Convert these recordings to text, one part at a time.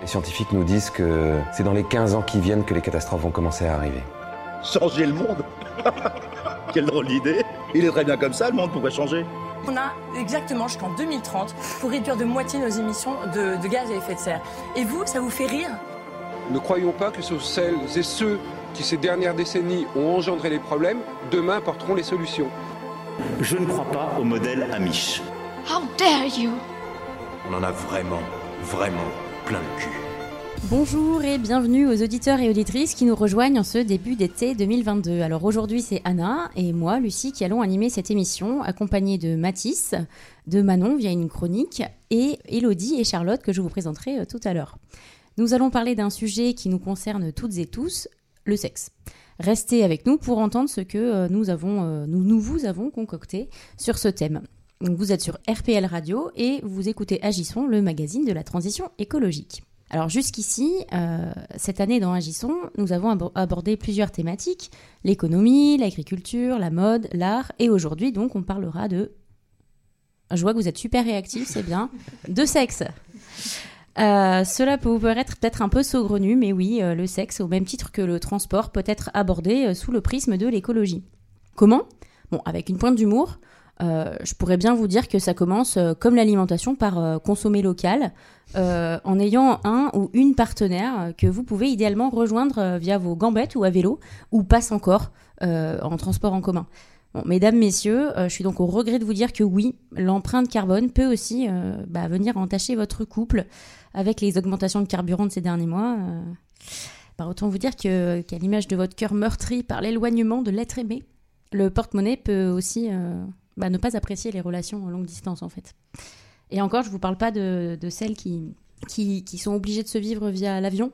Les scientifiques nous disent que c'est dans les 15 ans qui viennent que les catastrophes vont commencer à arriver. Changer le monde Quelle drôle d'idée Il est très bien comme ça, le monde, pourquoi changer on a exactement jusqu'en 2030 pour réduire de moitié nos émissions de, de, gaz à effet de serre. Et vous, ça vous fait rire? Ne croyons pas que ce sont celles et ceux qui, ces dernières décennies, ont engendré les problèmes, demain porteront les solutions. Je ne crois pas au modèle Amish. How dare you? On en a vraiment, vraiment Bonjour et bienvenue aux auditeurs et auditrices qui nous rejoignent en ce début d'été 2022. Alors aujourd'hui c'est Anna et moi, Lucie, qui allons animer cette émission accompagnée de Mathis, de Manon via une chronique et Elodie et Charlotte que je vous présenterai euh, tout à l'heure. Nous allons parler d'un sujet qui nous concerne toutes et tous, le sexe. Restez avec nous pour entendre ce que euh, euh, nous, nous vous avons concocté sur ce thème. Vous êtes sur RPL Radio et vous écoutez Agissons, le magazine de la transition écologique. Alors jusqu'ici, euh, cette année dans Agissons, nous avons abordé plusieurs thématiques, l'économie, l'agriculture, la mode, l'art, et aujourd'hui donc on parlera de... Je vois que vous êtes super réactifs, c'est bien, de sexe. Euh, cela peut vous paraître peut-être un peu saugrenu, mais oui, euh, le sexe, au même titre que le transport, peut être abordé sous le prisme de l'écologie. Comment? Bon, avec une pointe d'humour, je pourrais bien vous dire que ça commence comme l'alimentation par consommer local, euh, en ayant un ou une partenaire que vous pouvez idéalement rejoindre euh, via vos gambettes ou à vélo, ou passe encore euh, en transport en commun. mesdames, messieurs, je suis donc au regret de vous dire que oui, l'empreinte carbone peut aussi bah, venir entacher votre couple avec les augmentations de carburant de ces derniers mois. Bah, autant vous dire qu'à l'image de votre cœur meurtri par l'éloignement de l'être aimé, le porte-monnaie peut aussi bah, ne pas apprécier les relations en longue distance en fait. Et encore, je ne vous parle pas de, celles qui, qui, sont obligées de se vivre via l'avion.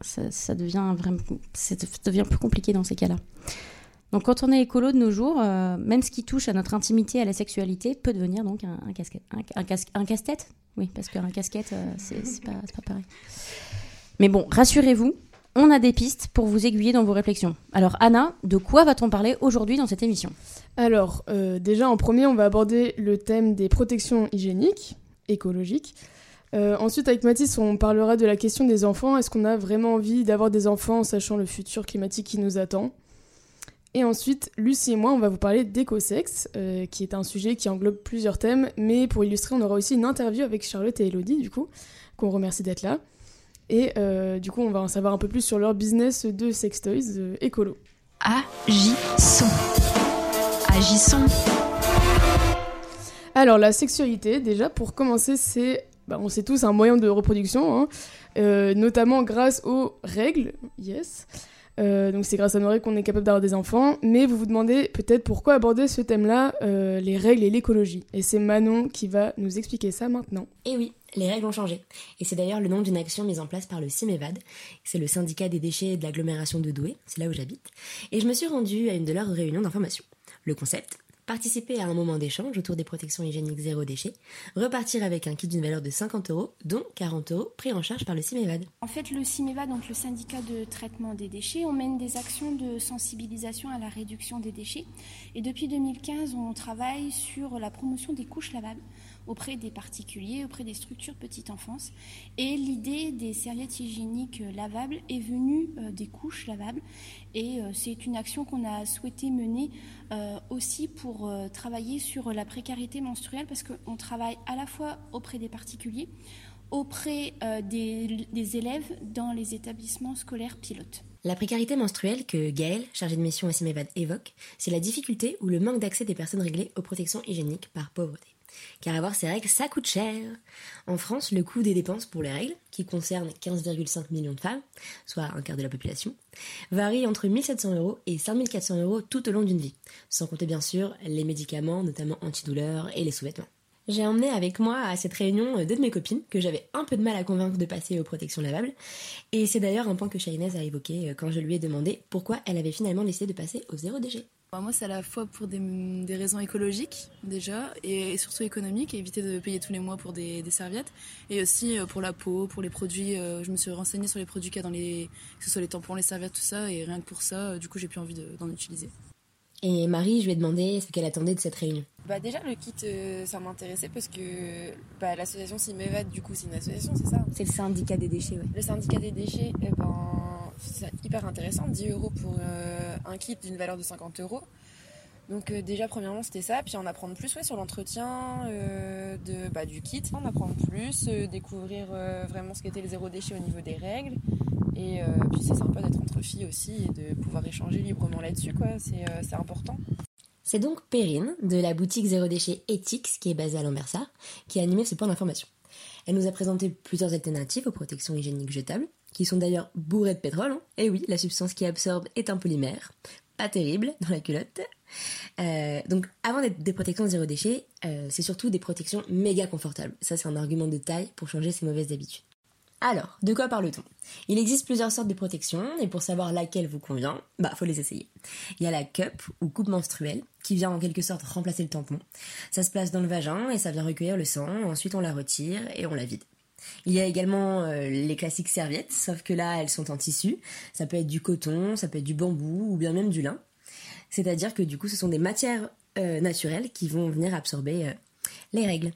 Ça, devient vraiment, ça devient plus compliqué dans ces cas-là. Donc quand on est écolo de nos jours, euh, même ce qui touche à notre intimité, à la sexualité, peut devenir donc un, casquette. Un, casse-tête Oui, parce qu'un casquette, euh, c'est pas, pas pareil. Mais bon, rassurez-vous, on a des pistes pour vous aiguiller dans vos réflexions. Alors Anna, de quoi va-t-on parler aujourd'hui dans cette émission? Alors euh, déjà en premier, on va aborder le thème des protections hygiéniques, écologiques. Euh, ensuite, avec Mathis, on parlera de la question des enfants. Est-ce qu'on a vraiment envie d'avoir des enfants en sachant le futur climatique qui nous attend? Et ensuite, Lucie et moi, on va vous parler d'écosex, euh, qui est un sujet qui englobe plusieurs thèmes. Mais pour illustrer, on aura aussi une interview avec Charlotte et Elodie, du coup, qu'on remercie d'être là. Et du coup, on va en savoir un peu plus sur leur business de sextoys écolo. Agissons. Agissons. Alors, la sexualité, déjà, pour commencer, c'est, bah, on sait tous, un moyen de reproduction, hein, euh, notamment grâce aux règles, yes. donc c'est grâce à nos règles qu'on est capable d'avoir des enfants. Mais vous vous demandez peut-être pourquoi aborder ce thème-là, les règles et l'écologie. Et c'est Manon qui va nous expliquer ça maintenant. Eh oui, les règles ont changé. Et c'est d'ailleurs le nom d'une action mise en place par le CIMEVAD, c'est le syndicat des déchets de l'agglomération de Douai, c'est là où j'habite. Et je me suis rendue à une de leurs réunions d'information. Le concept Participer à un moment d'échange autour des protections hygiéniques zéro déchet, repartir avec un kit d'une valeur de 50 euros, dont 40 euros pris en charge par le CIMEVAD. En fait, le CIMEVAD, donc le syndicat de traitement des déchets, on mène des actions de sensibilisation à la réduction des déchets. Et depuis 2015, on travaille sur la promotion des couches lavables auprès des particuliers, auprès des structures petite enfance. Et l'idée des serviettes hygiéniques lavables est venue euh, des couches lavables. Et euh, c'est une action qu'on a souhaité mener euh, aussi pour travailler sur la précarité menstruelle, parce qu'on travaille à la fois auprès des particuliers, auprès des, élèves dans les établissements scolaires pilotes. La précarité menstruelle que Gaël, chargé de mission au CIMEVAD, évoque, c'est la difficulté ou le manque d'accès des personnes réglées aux protections hygiéniques par pauvreté. Car avoir ces règles, ça coûte cher. En France, le coût des dépenses pour les règles, qui concernent 15,5 millions de femmes, soit un quart de la population, varie entre 1700 euros et 5400 euros tout au long d'une vie, sans compter bien sûr les médicaments, notamment antidouleurs et les sous-vêtements. J'ai emmené avec moi à cette réunion deux de mes copines que j'avais un peu de mal à convaincre de passer aux protections lavables. Et c'est d'ailleurs un point que Shainez a évoqué quand je lui ai demandé pourquoi elle avait finalement décidé de passer au zéro déchet. Bah, moi, c'est à la fois pour des, raisons écologiques, déjà, et, surtout économiques, éviter de payer tous les mois pour des, serviettes, et aussi euh, pour la peau, pour les produits. Euh, je me suis renseignée sur les produits qu'il y a dans les. que ce soit les tampons, les serviettes, tout ça, et rien que pour ça, euh, du coup, j'ai plus envie d'en utiliser. Et Marie, je lui ai demandé ce qu'elle attendait de cette réunion. Bah déjà le kit euh, ça m'intéressait parce que bah, l'association Simevad du coup c'est une association c'est ça C'est le syndicat des déchets ouais. Le syndicat des déchets eh ben, c'est hyper intéressant 10 euros pour euh, un kit d'une valeur de 50 euros. Donc euh, déjà premièrement c'était ça puis en apprendre plus ouais, sur l'entretien de bah, du kit en apprendre plus découvrir vraiment ce qu'était le zéro déchet au niveau des règles et puis c'est sympa d'être entre filles aussi et de pouvoir échanger librement là-dessus quoi c'est important. C'est donc Perrine, de la boutique Zéro Déchet Ethics, qui est basée à Lambersart, qui a animé ce point d'information. Elle nous a présenté plusieurs alternatives aux protections hygiéniques jetables, qui sont d'ailleurs bourrées de pétrole. Hein. Et oui, la substance qui absorbe est un polymère. Pas terrible dans la culotte. Euh, donc avant d'être des protections zéro déchet, euh, c'est surtout des protections méga confortables. Ça c'est un argument de taille pour changer ses mauvaises habitudes. Alors, de quoi parle-t-on? Il existe plusieurs sortes de protections et pour savoir laquelle vous convient, bah faut les essayer. Il y a la cup ou coupe menstruelle qui vient en quelque sorte remplacer le tampon. Ça se place dans le vagin et ça vient recueillir le sang, ensuite on la retire et on la vide. Il y a également euh, les classiques serviettes, sauf que là elles sont en tissu. Ça peut être du coton, ça peut être du bambou ou bien même du lin. C'est-à-dire que du coup ce sont des matières euh, naturelles qui vont venir absorber euh, les règles.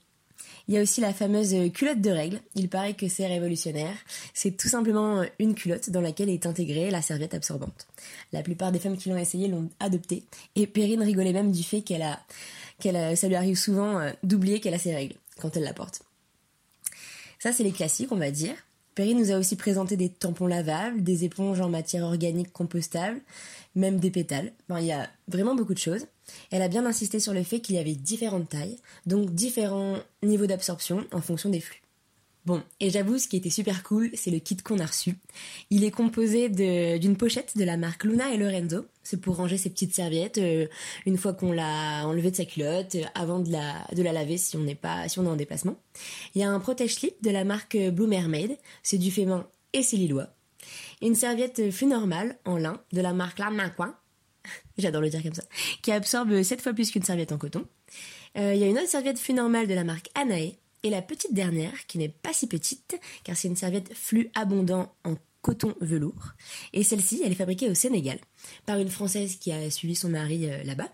Il y a aussi la fameuse culotte de règles. Il paraît que c'est révolutionnaire. C'est tout simplement une culotte dans laquelle est intégrée la serviette absorbante. La plupart des femmes qui l'ont essayé l'ont adoptée. Et Perrine rigolait même du fait qu'elle a, qu'elle ça lui arrive souvent d'oublier qu'elle a ses règles quand elle la porte. Ça, c'est les classiques, on va dire. Perrine nous a aussi présenté des tampons lavables, des éponges en matière organique compostable, même des pétales. il y a vraiment beaucoup de choses. Elle a bien insisté sur le fait qu'il y avait différentes tailles, donc différents niveaux d'absorption en fonction des flux. Bon, et j'avoue, ce qui était super cool, c'est le kit qu'on a reçu. Il est composé d'une pochette de la marque Luna et Lorenzo. C'est pour ranger ses petites serviettes euh, une fois qu'on l'a enlevée de sa culotte, euh, avant de la, de la laver si on n'est pas, si on est en déplacement. Il y a un protège-slip de la marque Blue Mermaid. C'est du fait main et c'est lillois. Une serviette flux normale en lin de la marque Coin j'adore le dire comme ça, qui absorbe 7 fois plus qu'une serviette en coton. Euh, il y a une autre serviette flux normale de la marque Anae, et la petite dernière, qui n'est pas si petite, car c'est une serviette flux abondant en coton velours. Et celle-ci, elle est fabriquée au Sénégal, par une Française qui a suivi son mari euh, là-bas.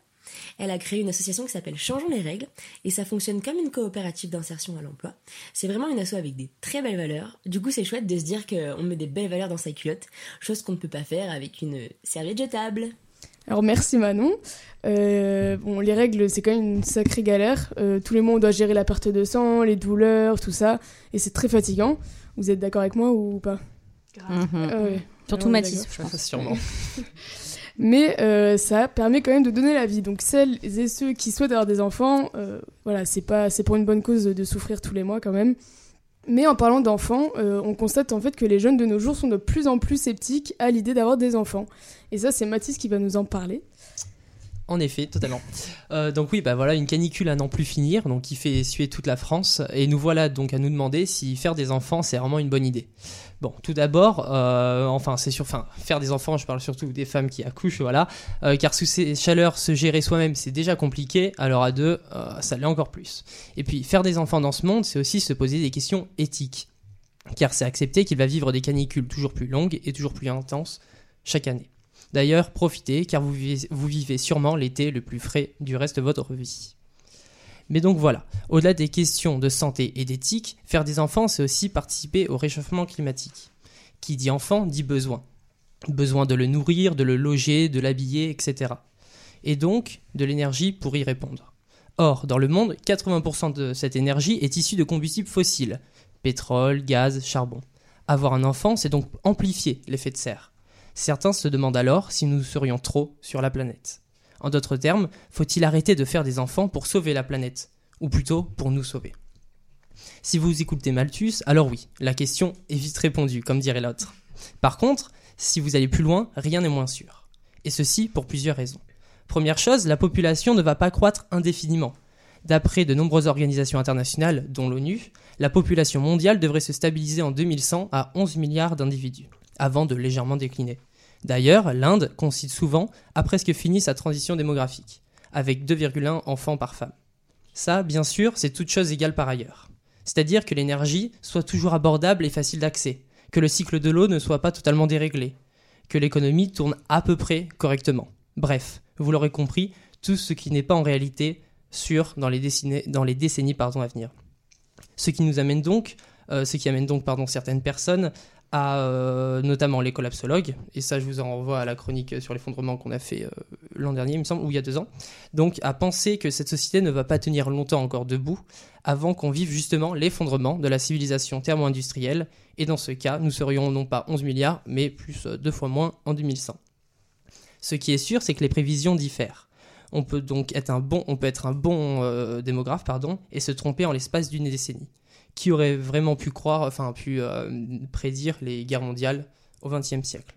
Elle a créé une association qui s'appelle Changeons les règles, et ça fonctionne comme une coopérative d'insertion à l'emploi. C'est vraiment une asso avec des très belles valeurs. Du coup, c'est chouette de se dire qu'on met des belles valeurs dans sa culotte, chose qu'on ne peut pas faire avec une serviette jetable. Alors merci Manon. Euh, bon, les règles, c'est quand même une sacrée galère. Euh, tous les mois, on doit gérer la perte de sang, les douleurs, tout ça, et c'est très fatigant. Vous êtes d'accord avec moi ou pas? Grave. Mhm. Surtout Mathis, je pense. Sûrement. Mais euh, ça permet quand même de donner la vie. Donc celles et ceux qui souhaitent avoir des enfants, voilà, c'est pas, c'est pour une bonne cause de souffrir tous les mois quand même. Mais en parlant d'enfants, euh, on constate en fait que les jeunes de nos jours sont de plus en plus sceptiques à l'idée d'avoir des enfants. Et ça, c'est Mathis qui va nous en parler. En effet, totalement. Euh, donc oui, bah voilà, une canicule à n'en plus finir, donc qui fait suer toute la France, et nous voilà donc à nous demander si faire des enfants c'est vraiment une bonne idée. Bon, tout d'abord, euh, enfin c'est sûr, enfin faire des enfants, je parle surtout des femmes qui accouchent, voilà, euh, car sous ces chaleurs, se gérer soi-même c'est déjà compliqué, alors à deux, ça l'est encore plus. Et puis faire des enfants dans ce monde, c'est aussi se poser des questions éthiques, car c'est accepter qu'il va vivre des canicules toujours plus longues et toujours plus intenses chaque année. D'ailleurs, profitez, car vous vivez, sûrement l'été le plus frais du reste de votre vie. Mais donc voilà, au-delà des questions de santé et d'éthique, faire des enfants, c'est aussi participer au réchauffement climatique. Qui dit enfant dit besoin. Besoin de le nourrir, de le loger, de l'habiller, etc. Et donc de l'énergie pour y répondre. Or, dans le monde, 80% de cette énergie est issue de combustibles fossiles pétrole, gaz, charbon. Avoir un enfant, c'est donc amplifier l'effet de serre. Certains se demandent alors si nous serions trop sur la planète. En d'autres termes, faut-il arrêter de faire des enfants pour sauver la planète? Ou plutôt pour nous sauver? Si vous écoutez Malthus, alors oui, la question est vite répondue, comme dirait l'autre. Par contre, si vous allez plus loin, rien n'est moins sûr. Et ceci pour plusieurs raisons. Première chose, la population ne va pas croître indéfiniment. D'après de nombreuses organisations internationales, dont l'ONU, la population mondiale devrait se stabiliser en 2100 à 11 milliards d'individus avant de légèrement décliner. D'ailleurs, l'Inde concide souvent à presque fini sa transition démographique, avec 2,1 enfants par femme. Ça, bien sûr, c'est toute chose égale par ailleurs. C'est-à-dire que l'énergie soit toujours abordable et facile d'accès, que le cycle de l'eau ne soit pas totalement déréglé, que l'économie tourne à peu près correctement. Bref, vous l'aurez compris, tout ce qui n'est pas en réalité sûr dans les, décennies, à venir. Ce qui nous amène donc, euh, ce qui amène donc pardon, certaines personnes euh, notamment les collapsologues, et ça je vous en renvoie à la chronique sur l'effondrement qu'on a fait euh, l'an dernier, il me semble, ou il y a deux ans, donc à penser que cette société ne va pas tenir longtemps encore debout avant qu'on vive justement l'effondrement de la civilisation thermo-industrielle, et dans ce cas, nous serions non pas 11 milliards, mais plus deux fois moins en 2100. Ce qui est sûr, c'est que les prévisions diffèrent. On peut donc être un bon, on peut être un bon démographe pardon, et se tromper en l'espace d'une décennie qui aurait vraiment pu croire, enfin pu euh, prédire les guerres mondiales au XXe siècle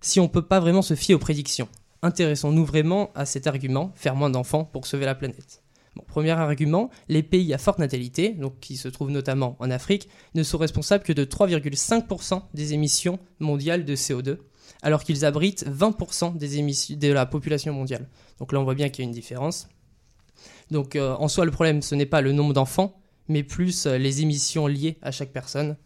Si on ne peut pas vraiment se fier aux prédictions, intéressons-nous vraiment à cet argument, faire moins d'enfants pour sauver la planète. Bon, premier argument, les pays à forte natalité, donc qui se trouvent notamment en Afrique, ne sont responsables que de 3,5% des émissions mondiales de CO2, alors qu'ils abritent 20% des émissions de la population mondiale. Donc là, on voit bien qu'il y a une différence. Donc euh, en soi, le problème, ce n'est pas le nombre d'enfants, mais plus euh, les émissions liées à chaque personne.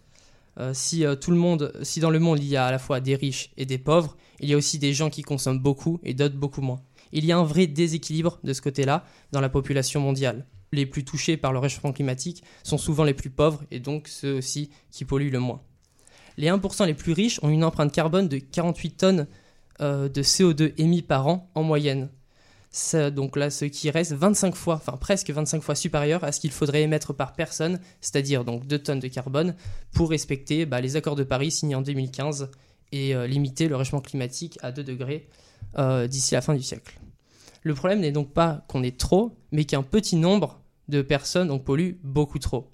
Euh, si, euh, tout le monde, si dans le monde il y a à la fois des riches et des pauvres, il y a aussi des gens qui consomment beaucoup et d'autres beaucoup moins. Il y a un vrai déséquilibre de ce côté-là dans la population mondiale. Les plus touchés par le réchauffement climatique sont souvent les plus pauvres et donc ceux aussi qui polluent le moins. Les 1% les plus riches ont une empreinte carbone de 48 tonnes de CO2 émis par an en moyenne donc là, ce qui reste 25 fois, enfin presque 25 fois supérieur à ce qu'il faudrait émettre par personne, c'est-à-dire donc 2 tonnes de carbone, pour respecter bah, les accords de Paris signés en 2015 et euh, limiter le réchauffement climatique à 2 degrés euh, d'ici la fin du siècle. Le problème n'est donc pas qu'on est trop, mais qu'un petit nombre de personnes donc, polluent beaucoup trop.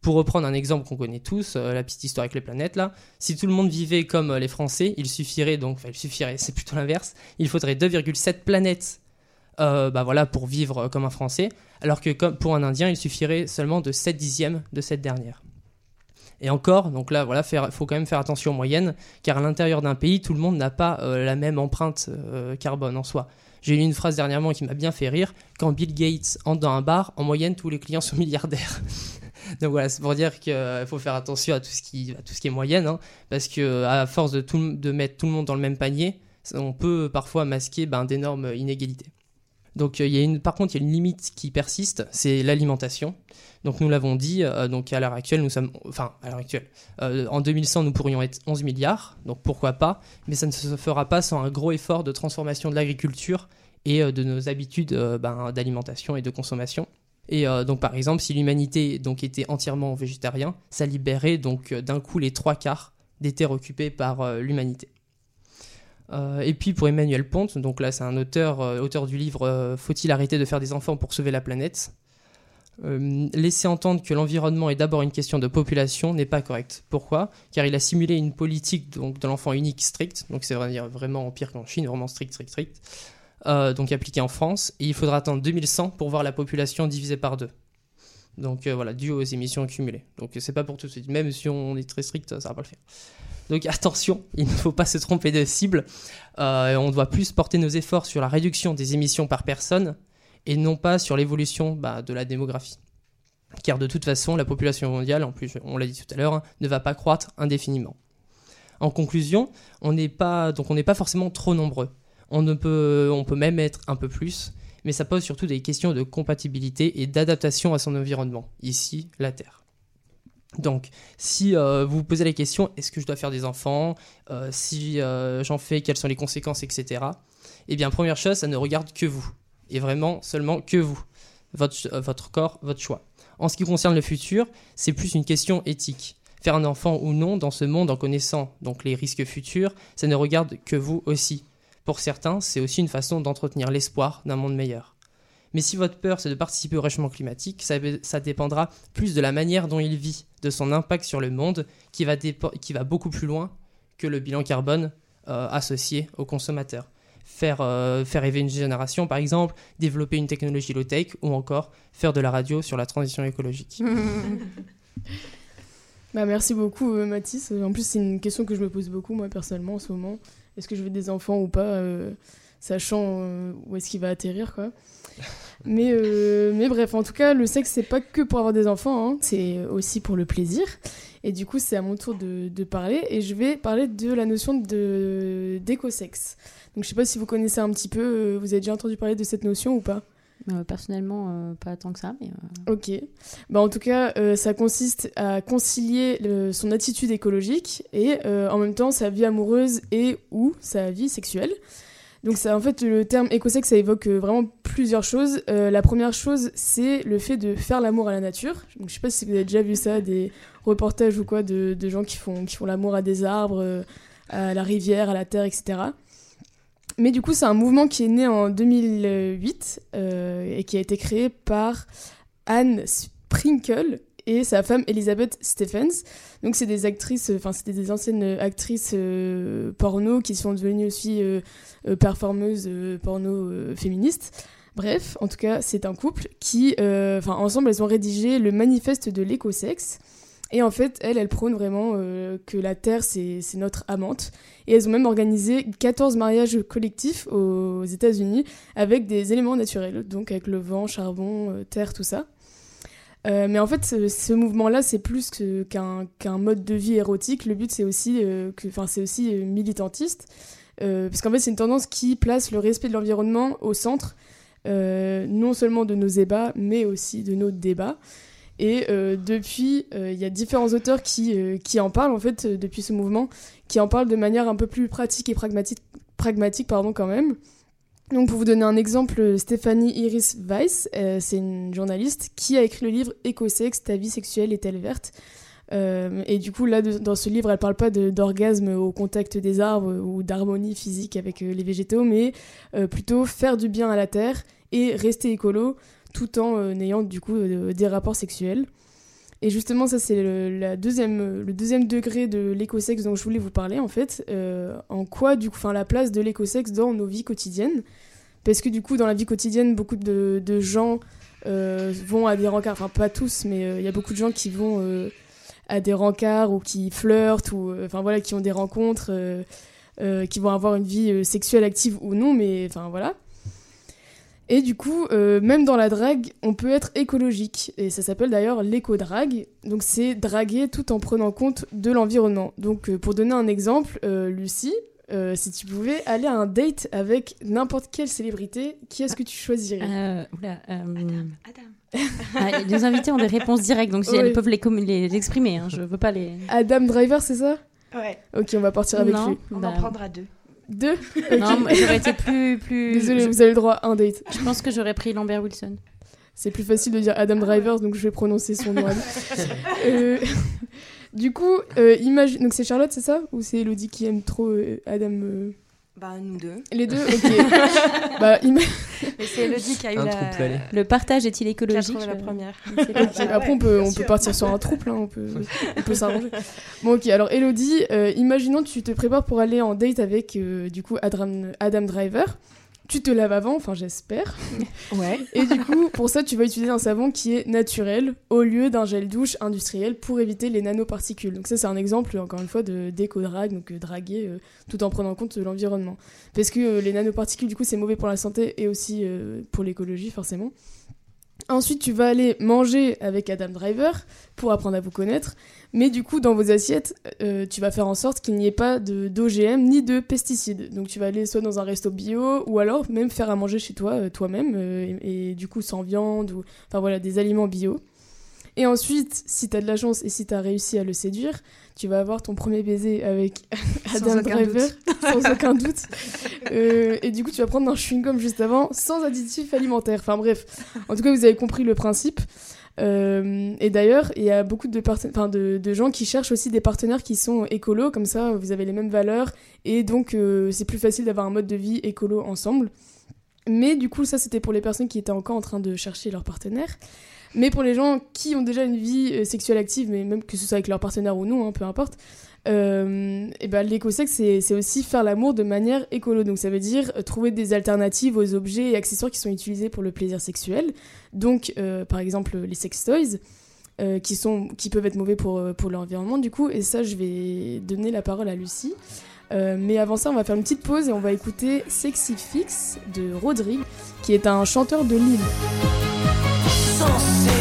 Pour reprendre un exemple qu'on connaît tous, euh, la petite histoire avec les planètes là, si tout le monde vivait comme les Français, il suffirait donc, il suffirait, c'est plutôt l'inverse, il faudrait 2,7 planètes euh, bah voilà, pour vivre comme un Français, alors que pour un Indien, il suffirait seulement de 7 dixièmes de cette dernière. Et encore, donc là, voilà, il faut quand même faire attention aux moyennes, car à l'intérieur d'un pays, tout le monde n'a pas euh, la même empreinte euh, carbone en soi. J'ai lu une phrase dernièrement qui m'a bien fait rire. Quand Bill Gates entre dans un bar, en moyenne, tous les clients sont milliardaires. Donc voilà, c'est pour dire qu'il faut faire attention à tout ce qui, est moyenne, hein, parce que à force de mettre tout le monde dans le même panier, on peut parfois masquer ben, d'énormes inégalités. Donc euh, il y a une, par contre, il y a une limite qui persiste, c'est l'alimentation. Donc nous l'avons dit, euh, donc à l'heure actuelle, nous sommes, enfin à l'heure actuelle, euh, en 2100 nous pourrions être 11 milliards, donc pourquoi pas, mais ça ne se fera pas sans un gros effort de transformation de l'agriculture et de nos habitudes ben, d'alimentation et de consommation. Et donc par exemple, si l'humanité était entièrement végétarien, ça libérait donc d'un coup les trois quarts des terres occupées par l'humanité. Euh, et puis pour Emmanuel Ponte, donc là c'est un auteur, euh, auteur du livre euh, Faut-il arrêter de faire des enfants pour sauver la planète? Laisser entendre que l'environnement est d'abord une question de population n'est pas correct. Pourquoi? Car il a simulé une politique de l'enfant unique strict, donc c'est vraiment pire qu'en Chine, vraiment strict, strict, strict, donc appliqué en France, et il faudra attendre 2100 pour voir la population divisée par deux. Donc voilà, dû aux émissions accumulées. Donc c'est pas pour tout de suite, même si on est très strict, ça va pas le faire. Donc attention, il ne faut pas se tromper de cible. Euh, on doit plus porter nos efforts sur la réduction des émissions par personne et non pas sur l'évolution bah, de la démographie. Car de toute façon, la population mondiale, en plus on l'a dit tout à l'heure, hein, ne va pas croître indéfiniment. En conclusion, on n'est pas, pas forcément trop nombreux. On, ne peut, on peut même être un peu plus, mais ça pose surtout des questions de compatibilité et d'adaptation à son environnement, ici la Terre. Donc, si euh, vous vous posez la question, est-ce que je dois faire des enfants euh, Si euh, j'en fais, quelles sont les conséquences, etc. Eh bien, première chose, ça ne regarde que vous. Et vraiment, seulement que vous. Votre, votre corps, votre choix. En ce qui concerne le futur, c'est plus une question éthique. Faire un enfant ou non dans ce monde en connaissant donc les risques futurs, ça ne regarde que vous aussi. Pour certains, c'est aussi une façon d'entretenir l'espoir d'un monde meilleur. Mais si votre peur, c'est de participer au réchauffement climatique, ça, dépendra plus de la manière dont il vit, de son impact sur le monde, qui va, qui va beaucoup plus loin que le bilan carbone euh, associé aux consommateurs. Faire, euh, faire rêver une génération, par exemple, développer une technologie low-tech ou encore faire de la radio sur la transition écologique. bah, merci beaucoup, euh, Mathis. En plus, c'est une question que je me pose beaucoup, moi, personnellement, en ce moment. Est-ce que je veux des enfants ou pas sachant euh, où est-ce qu'il va atterrir, quoi. Mais, euh, mais bref, en tout cas, le sexe, c'est pas que pour avoir des enfants, hein, c'est aussi pour le plaisir. Et du coup, c'est à mon tour de, de parler, et je vais parler de la notion d'écosexe. Donc, je sais pas si vous connaissez un petit peu, euh, vous avez déjà entendu parler de cette notion ou pas? Euh, personnellement, euh, pas tant que ça, mais. euh, Ok. Bah, en tout cas, ça consiste à concilier son attitude écologique et en même temps sa vie amoureuse et ou sa vie sexuelle. Donc ça, en fait, le terme écosexe, ça évoque vraiment plusieurs choses. La première chose, c'est le fait de faire l'amour à la nature. Donc, je sais pas si vous avez déjà vu ça, des reportages ou quoi de, de gens qui font, qui font l'amour à des arbres, à la rivière, à la terre, etc. Mais du coup, c'est un mouvement qui est né en 2008 euh, et qui a été créé par Anne Sprinkle et sa femme Elizabeth Stephens. Donc, c'est des actrices, euh, enfin, c'était des anciennes actrices euh, porno qui sont devenues aussi performeuses porno féministes. Bref, en tout cas, c'est un couple qui, enfin, ensemble, elles ont rédigé le manifeste de l'écosexe. Et en fait, elles, elles prônent vraiment euh, que la Terre, c'est notre amante. Et elles ont même organisé 14 mariages collectifs aux États-Unis avec des éléments naturels, donc avec le vent, charbon, euh, terre, tout ça. Euh, mais en fait, ce, mouvement-là, c'est plus qu'un mode de vie érotique. Le but, c'est aussi, c'est aussi militantiste. Parce qu'en fait, c'est une tendance qui place le respect de l'environnement au centre, non seulement de nos débats, mais aussi de nos débats. Et euh, depuis, euh, il y a différents auteurs qui, euh, qui en parlent, en fait, depuis ce mouvement, qui en parlent de manière un peu plus pratique et pragmatique, pragmatique pardon, quand même. Donc, pour vous donner un exemple, Stéphanie Iris Weiss, c'est une journaliste qui a écrit le livre Écosexe, ta vie sexuelle est-elle verte? Et du coup, là, dans ce livre, elle parle pas d'orgasme au contact des arbres ou d'harmonie physique avec les végétaux, mais plutôt faire du bien à la terre et rester écolo tout en euh, ayant du coup euh, des rapports sexuels. Et justement, ça c'est le, la deuxième, le deuxième degré de l'écosexe dont je voulais vous parler en fait. Euh, en quoi du coup, enfin la place de l'écosexe dans nos vies quotidiennes. Parce que du coup, dans la vie quotidienne, beaucoup de, de gens euh, vont à des rencarts, enfin pas tous, mais euh, il y a beaucoup de gens qui vont euh, à des rencarts ou qui flirtent ou euh, enfin voilà, qui ont des rencontres, euh, euh, qui vont avoir une vie euh, sexuelle active ou non, mais enfin voilà. Et du coup, euh, même dans la drague, on peut être écologique. Et ça s'appelle d'ailleurs l'éco-drague. Donc c'est draguer tout en prenant compte de l'environnement. Donc euh, pour donner un exemple, euh, Lucie, euh, si tu pouvais aller à un date avec n'importe quelle célébrité, qui est-ce que tu choisirais? Euh, oula, euh, Ah, les invités ont des réponses directes, donc si Oui. elles peuvent les, com- les les exprimer, hein, je veux pas les. Adam Driver, c'est ça? Ouais. Ok, on va partir avec Non, lui. On bah, en prendra deux. Deux Non, j'aurais été plus, plus. Désolé, je- vous avez le droit à un date. Je pense que j'aurais pris Lambert Wilson. C'est plus facile de dire Adam Driver, donc je vais prononcer son nom. Euh, du coup, euh, imagine. Donc c'est Charlotte, c'est ça? Ou c'est Elodie qui aime trop euh, Adam Bah, nous deux. Les deux Ok. bah, Mais c'est Elodie qui a eu Un la... Le partage est-il écologique la euh, première. Après, on peut, on peut partir sur un trouble, hein, on peut, on peut s'arranger. Bon, ok, alors Elodie, euh, imaginons tu te prépares pour aller en date avec euh, du coup Adam, Adam Driver. Tu te laves avant, enfin j'espère. Ouais. Et du coup, pour ça, tu vas utiliser un savon qui est naturel au lieu d'un gel douche industriel pour éviter les nanoparticules. Donc ça, c'est un exemple, encore une fois, de d'éco-drague, donc euh, draguer euh, tout en prenant compte de l'environnement. Parce que euh, les nanoparticules, du coup, c'est mauvais pour la santé et aussi euh, pour l'écologie, forcément. Ensuite, tu vas aller manger avec Adam Driver pour apprendre à vous connaître. Mais du coup, dans vos assiettes, euh, tu vas faire en sorte qu'il n'y ait pas d'OGM ni de pesticides. Donc, tu vas aller soit dans un resto bio ou alors même faire à manger chez toi, euh, toi-même, euh, et, et du coup sans viande ou enfin voilà des aliments bio. Et ensuite, si tu as de la chance et si tu as réussi à le séduire, tu vas avoir ton premier baiser avec Sans Adam aucun Driver, sans aucun doute. Euh, et du coup, tu vas prendre un chewing-gum juste avant, sans additifs alimentaires. Enfin bref, en tout cas, vous avez compris le principe. Euh, et d'ailleurs, il y a beaucoup de, parten- enfin, de, de gens qui cherchent aussi des partenaires qui sont écolos, comme ça vous avez les mêmes valeurs, et donc euh, c'est plus facile d'avoir un mode de vie écolo ensemble. Mais du coup, ça c'était pour les personnes qui étaient encore en train de chercher leur partenaire. Mais pour les gens qui ont déjà une vie euh, sexuelle active, mais même que ce soit avec leur partenaire ou non, hein, peu importe, euh, et ben l'écosexe c'est aussi faire l'amour de manière écolo. Donc ça veut dire euh, trouver des alternatives aux objets et accessoires qui sont utilisés pour le plaisir sexuel. Donc euh, par exemple les sex toys. qui, sont, qui peuvent être mauvais pour, pour l'environnement du coup et ça je vais donner la parole à Lucie mais avant ça, on va faire une petite pause et on va écouter Sexy Fix de Rodrigue, qui est un chanteur de Lille. Sans cesser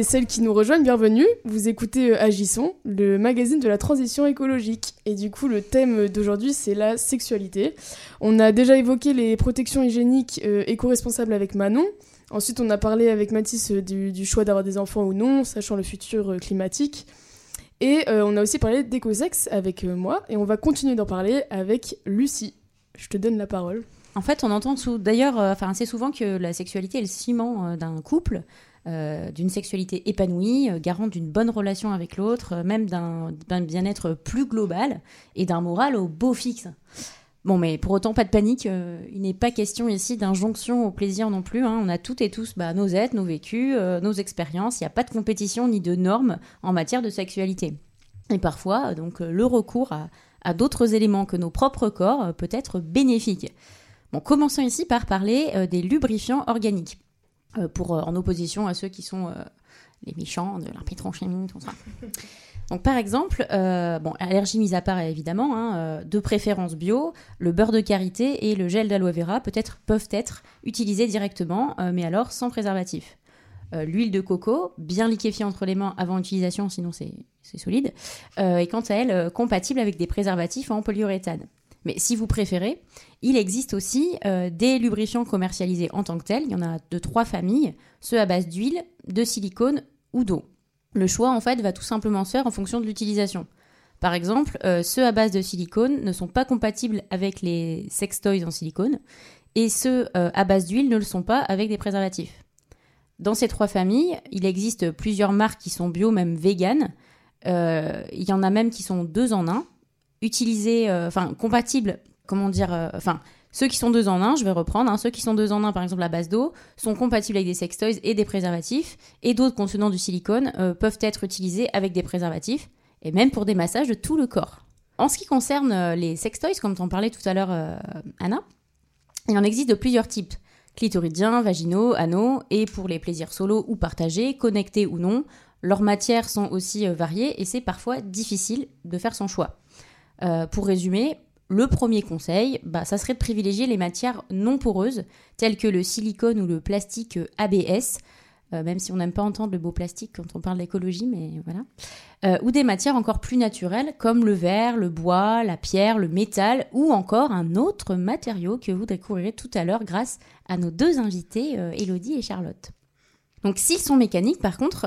et celles qui nous rejoignent, bienvenue. Vous écoutez euh, Agissons, le magazine de la transition écologique. Et du coup, le thème d'aujourd'hui, c'est la sexualité. On a déjà évoqué les protections hygiéniques euh, éco-responsables avec Manon. Ensuite, on a parlé avec Mathis euh, du, choix d'avoir des enfants ou non, sachant le futur climatique. Et on a aussi parlé d'éco-sexe avec moi. Et on va continuer d'en parler avec Lucie. Je te donne la parole. En fait, on entend d'ailleurs enfin, assez souvent que la sexualité est le ciment d'un couple, euh, d'une sexualité épanouie, euh, garante d'une bonne relation avec l'autre, euh, même d'un bien-être plus global et d'un moral au beau fixe. Bon, mais pour autant, pas de panique, euh, il n'est pas question ici d'injonction au plaisir non plus. hein. On a toutes et tous bah, nos êtres, nos vécus, nos expériences. Il n'y a pas de compétition ni de normes en matière de sexualité. Et parfois, donc, le recours à, à d'autres éléments que nos propres corps peut être bénéfique. Bon, commençons ici par parler des lubrifiants organiques, pour, euh, en opposition à ceux qui sont euh, les méchants de la pétrochimie, tout ça. Donc, par exemple, euh, bon, allergie mise à part évidemment, hein, euh, de préférence bio, le beurre de karité et le gel d'aloe vera peut-être, peuvent être utilisés directement, euh, mais alors sans préservatif. Euh, L'huile de coco, bien liquéfiée entre les mains avant utilisation, sinon c'est solide, euh, est quant à elle euh, compatible avec des préservatifs en polyuréthane. Mais si vous préférez, il existe aussi euh, des lubrifiants commercialisés en tant que tels. Il y en a de trois familles, ceux à base d'huile, de silicone ou d'eau. Le choix, en fait, va tout simplement se faire en fonction de l'utilisation. Par exemple, euh, ceux à base de silicone ne sont pas compatibles avec les sextoys en silicone et ceux euh, à base d'huile ne le sont pas avec des préservatifs. Dans ces trois familles, il existe plusieurs marques qui sont bio, même vegan. Euh, il y en a même qui sont deux en un, utilisés, euh, enfin compatibles, comment dire, euh, enfin ceux qui sont deux en un, je vais reprendre, hein, ceux qui sont deux en un, par exemple à base d'eau, sont compatibles avec des sextoys et des préservatifs, et d'autres contenant du silicone euh, peuvent être utilisés avec des préservatifs, et même pour des massages de tout le corps. En ce qui concerne euh, les sextoys, comme t'en parlais tout à l'heure, Anna, il en existe de plusieurs types clitoridiens, vaginaux, anneaux, et pour les plaisirs solo ou partagés, connectés ou non, leurs matières sont aussi variées et c'est parfois difficile de faire son choix. Euh, pour résumer, le premier conseil, bah, ça serait de privilégier les matières non poreuses, telles que le silicone ou le plastique ABS, euh, même si on n'aime pas entendre le mot plastique quand on parle d'écologie, mais voilà. Euh, ou des matières encore plus naturelles, comme le verre, le bois, la pierre, le métal, ou encore un autre matériau que vous découvrirez tout à l'heure grâce à nos deux invités, Elodie et Charlotte. Donc s'ils sont mécaniques, par contre,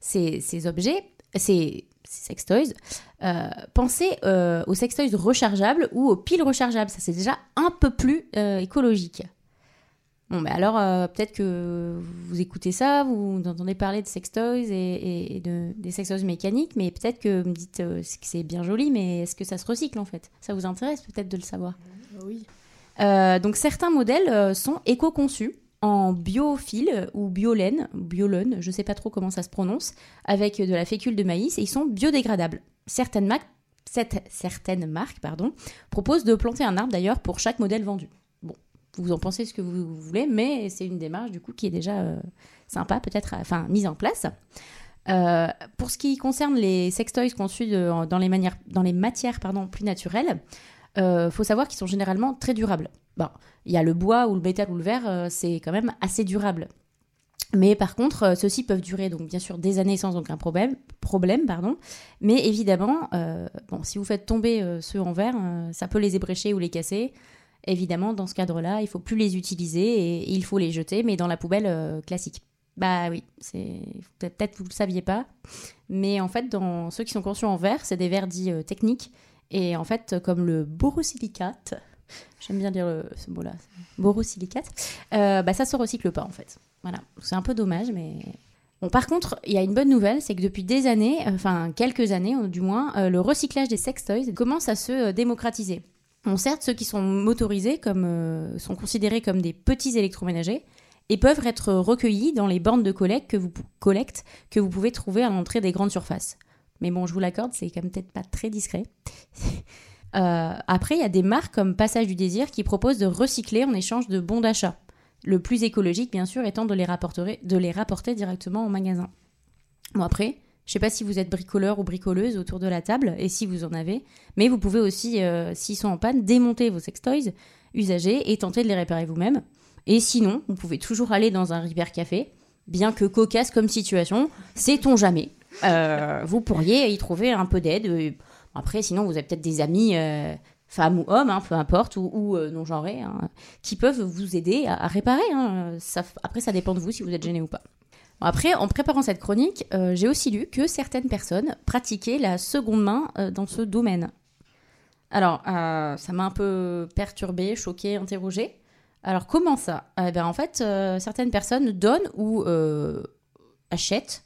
ces, ces objets, ces, ces sextoys, euh, pensez euh, aux sextoys rechargeables ou aux piles rechargeables. Ça, c'est déjà un peu plus euh, écologique. Bon, mais alors, peut-être que vous écoutez ça, vous entendez parler de sextoys et, et de, des sextoys mécaniques, mais peut-être que vous me dites que c'est bien joli, mais est-ce que ça se recycle en fait? Ça vous intéresse peut-être de le savoir? Oui. Donc certains modèles sont éco-conçus en biofil ou biolaine, biolaine, je sais pas trop comment ça se prononce, avec de la fécule de maïs et ils sont biodégradables. Certaines marques, certaines marques pardon, proposent de planter un arbre d'ailleurs pour chaque modèle vendu. Bon, vous en pensez ce que vous, voulez, mais c'est une démarche du coup qui est déjà euh, sympa peut-être, enfin mise en place. Euh, pour ce qui concerne les sextoys conçus de- dans les, matières plus naturelles, euh, faut savoir qu'ils sont généralement très durables. Bon, il y a le bois ou le métal ou le verre, euh, c'est quand même assez durable. Mais par contre, euh, ceux-ci peuvent durer donc bien sûr des années sans aucun problème, problème pardon. Mais évidemment, euh, bon, si vous faites tomber euh, ceux en verre, ça peut les ébrécher ou les casser. Évidemment, dans ce cadre-là, il faut plus les utiliser et, il faut les jeter, mais dans la poubelle classique. Bah oui, peut-être vous le saviez pas, mais en fait, dans ceux qui sont conçus en verre, c'est des verres dits techniques et en fait, comme le borosilicate, j'aime bien dire ce mot-là, borosilicate, bah ça se recycle pas en fait. Voilà, c'est un peu dommage, mais Bon, par contre, il y a une bonne nouvelle, c'est que depuis des années, euh, enfin quelques années euh, du moins, euh, le recyclage des sextoys commence à se démocratiser. Bon, certes, ceux qui sont motorisés sont considérés comme des petits électroménagers et peuvent être recueillis dans les bornes de collecte que vous, collecte que vous pouvez trouver à l'entrée des grandes surfaces. Mais bon, je vous l'accorde, c'est quand même peut-être pas très discret. Après, il y a des marques comme Passage du Désir qui proposent de recycler en échange de bons d'achat. Le plus écologique, bien sûr, étant de les, rapporter, de les rapporter directement au magasin. Bon, après, je sais pas si vous êtes bricoleur ou bricoleuse autour de la table, et si vous en avez, mais vous pouvez aussi, euh, s'ils sont en panne, démonter vos sextoys usagés et tenter de les réparer vous-même. Et sinon, vous pouvez toujours aller dans un repair café, bien que cocasse comme situation, sait-on jamais. Euh, vous pourriez y trouver un peu d'aide. Euh, Après, sinon, vous avez peut-être des amis, femmes ou hommes, hein, peu importe, ou, euh, non-genrés, hein, qui peuvent vous aider à, réparer. hein. Après, ça dépend de vous si vous êtes gêné ou pas. Après, en préparant cette chronique, euh, j'ai aussi lu que certaines personnes pratiquaient la seconde main euh, dans ce domaine. Alors, ça m'a un peu perturbée, choquée, interrogée. Alors, comment ça? Eh ben, En fait, certaines personnes donnent ou achètent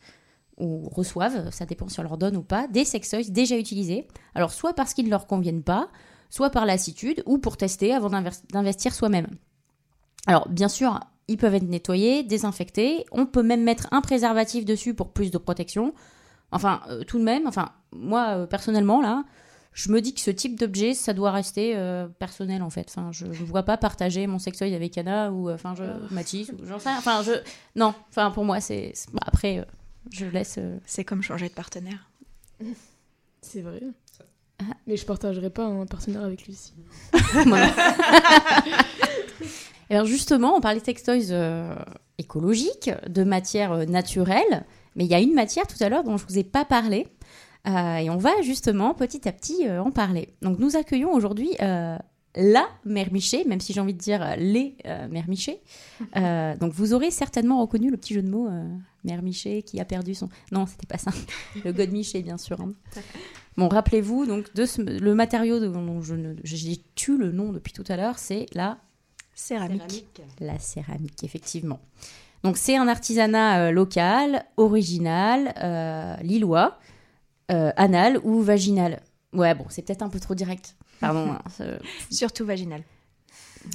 ou reçoivent, ça dépend si on leur donne ou pas, des sextoys déjà utilisés. Alors, soit parce qu'ils ne leur conviennent pas, soit par lassitude, ou pour tester avant d'investir soi-même. Alors, bien sûr, ils peuvent être nettoyés, désinfectés. On peut même mettre un préservatif dessus pour plus de protection. Enfin, euh, tout de même, enfin, moi, euh, personnellement, là, je me dis que ce type d'objet, ça doit rester euh, personnel, en fait. Enfin, je ne vois pas partager mon sextoy avec Anna ou, euh, enfin, je, Mathis, ou j'en sais. Enfin, je... Non, enfin, pour moi, c'est... après, euh, je laisse... euh, C'est comme changer de partenaire. C'est vrai. Mais je partagerai pas un partenaire avec Lucie. Alors justement, on parlait de sextoys euh, écologiques, de matières euh, naturelles, mais il y a une matière tout à l'heure dont je vous ai pas parlé, euh, et on va justement petit à petit euh, en parler. Donc nous accueillons aujourd'hui euh, la mère Miché, même si j'ai envie de dire les euh, mères Miché. Euh, donc vous aurez certainement reconnu le petit jeu de mots euh, mère Miché qui a perdu son... Non, c'était pas ça. le God Miché, bien sûr. hein. Bon, rappelez-vous, donc, de ce- le matériau dont je ne, j'ai tu le nom depuis tout à l'heure, c'est la Céramique. La céramique, effectivement. Donc, c'est un artisanat euh, local, original, euh, lillois, euh, anal ou vaginal. Ouais, bon, c'est peut-être un peu trop direct. Pardon. hein, Surtout vaginal.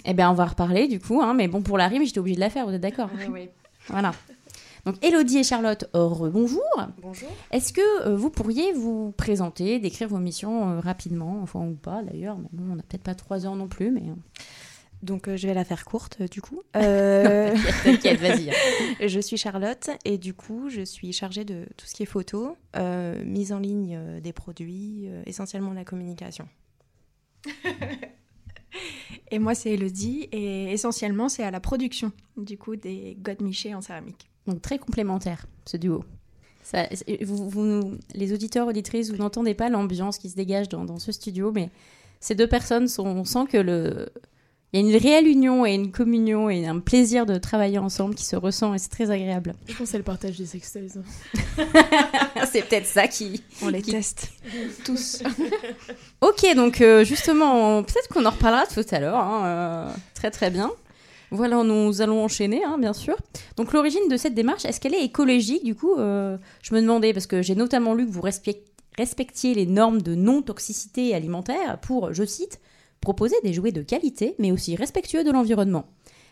Eh bien, on va reparler du coup, hein, mais bon, pour la rime, j'étais obligée de la faire, vous êtes d'accord oui. Voilà. Donc, Elodie et Charlotte, euh, rebonjour. Bonjour. Est-ce que euh, vous pourriez vous présenter, décrire vos missions euh, rapidement, enfin ou pas d'ailleurs, mais bon, on n'a peut-être pas trois heures non plus, mais... euh, Donc euh, je vais la faire courte euh, du coup. Euh, T'inquiète, vas-y. je suis Charlotte et du coup je suis chargée de tout ce qui est photo, euh, mise en ligne euh, des produits, euh, essentiellement la communication. Et moi, c'est Elodie, et essentiellement, c'est à la production, du coup, des godemichés en céramique. Donc très complémentaire, ce duo. Ça, vous, vous- les auditeurs, auditrices, vous n'entendez pas l'ambiance qui se dégage dans, dans ce studio, mais ces deux personnes, sont, on sent que le... Il y a une réelle union et une communion et un plaisir de travailler ensemble qui se ressent et c'est très agréable. Je pense que c'est le partage des sextoys. hein. c'est peut-être ça qui... On les qui- teste tous. Ok, donc euh, justement, peut-être qu'on en reparlera tout à l'heure. hein, euh, très très bien. Voilà, nous allons enchaîner, hein, bien sûr. Donc l'origine de cette démarche, est-ce qu'elle est écologique Du coup, euh, je me demandais, parce que j'ai notamment lu que vous respect- respectiez les normes de non-toxicité alimentaire pour, je cite, proposer des jouets de qualité, mais aussi respectueux de l'environnement.